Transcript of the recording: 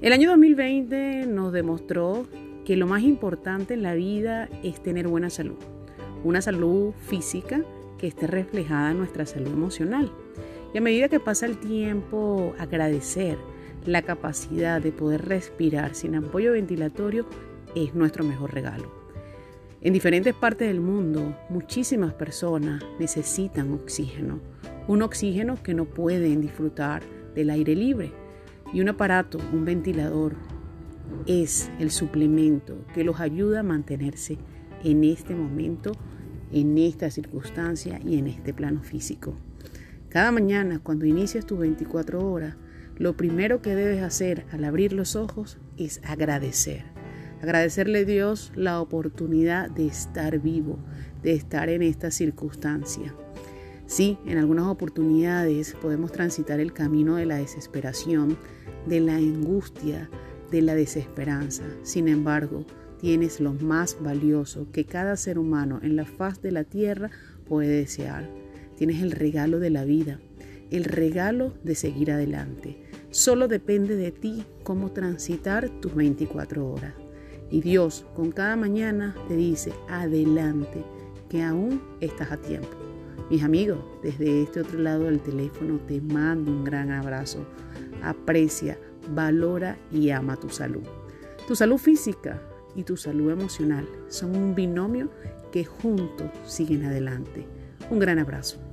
El año 2020 nos demostró que lo más importante en la vida es tener buena salud. Una salud física que esté reflejada en nuestra salud emocional. Y a medida que pasa el tiempo, agradecer la capacidad de poder respirar sin apoyo ventilatorio es nuestro mejor regalo. En diferentes partes del mundo, muchísimas personas necesitan oxígeno, un oxígeno que no pueden disfrutar del aire libre. Y un aparato, un ventilador, es el suplemento que los ayuda a mantenerse en este momento, en esta circunstancia y en este plano físico. Cada mañana, cuando inicias tus 24 horas, lo primero que debes hacer al abrir los ojos es agradecer. Agradecerle a Dios la oportunidad de estar vivo, de estar en esta circunstancia. Sí, en algunas oportunidades podemos transitar el camino de la desesperación, de la angustia, de la desesperanza. Sin embargo, tienes lo más valioso que cada ser humano en la faz de la tierra puede desear. Tienes el regalo de la vida, el regalo de seguir adelante. Solo depende de ti cómo transitar tus 24 horas. Y Dios con cada mañana te dice, adelante, que aún estás a tiempo. Mis amigos, desde este otro lado del teléfono te mando un gran abrazo. Aprecia, valora y ama tu salud. Tu salud física y tu salud emocional son un binomio que juntos siguen adelante. Un gran abrazo.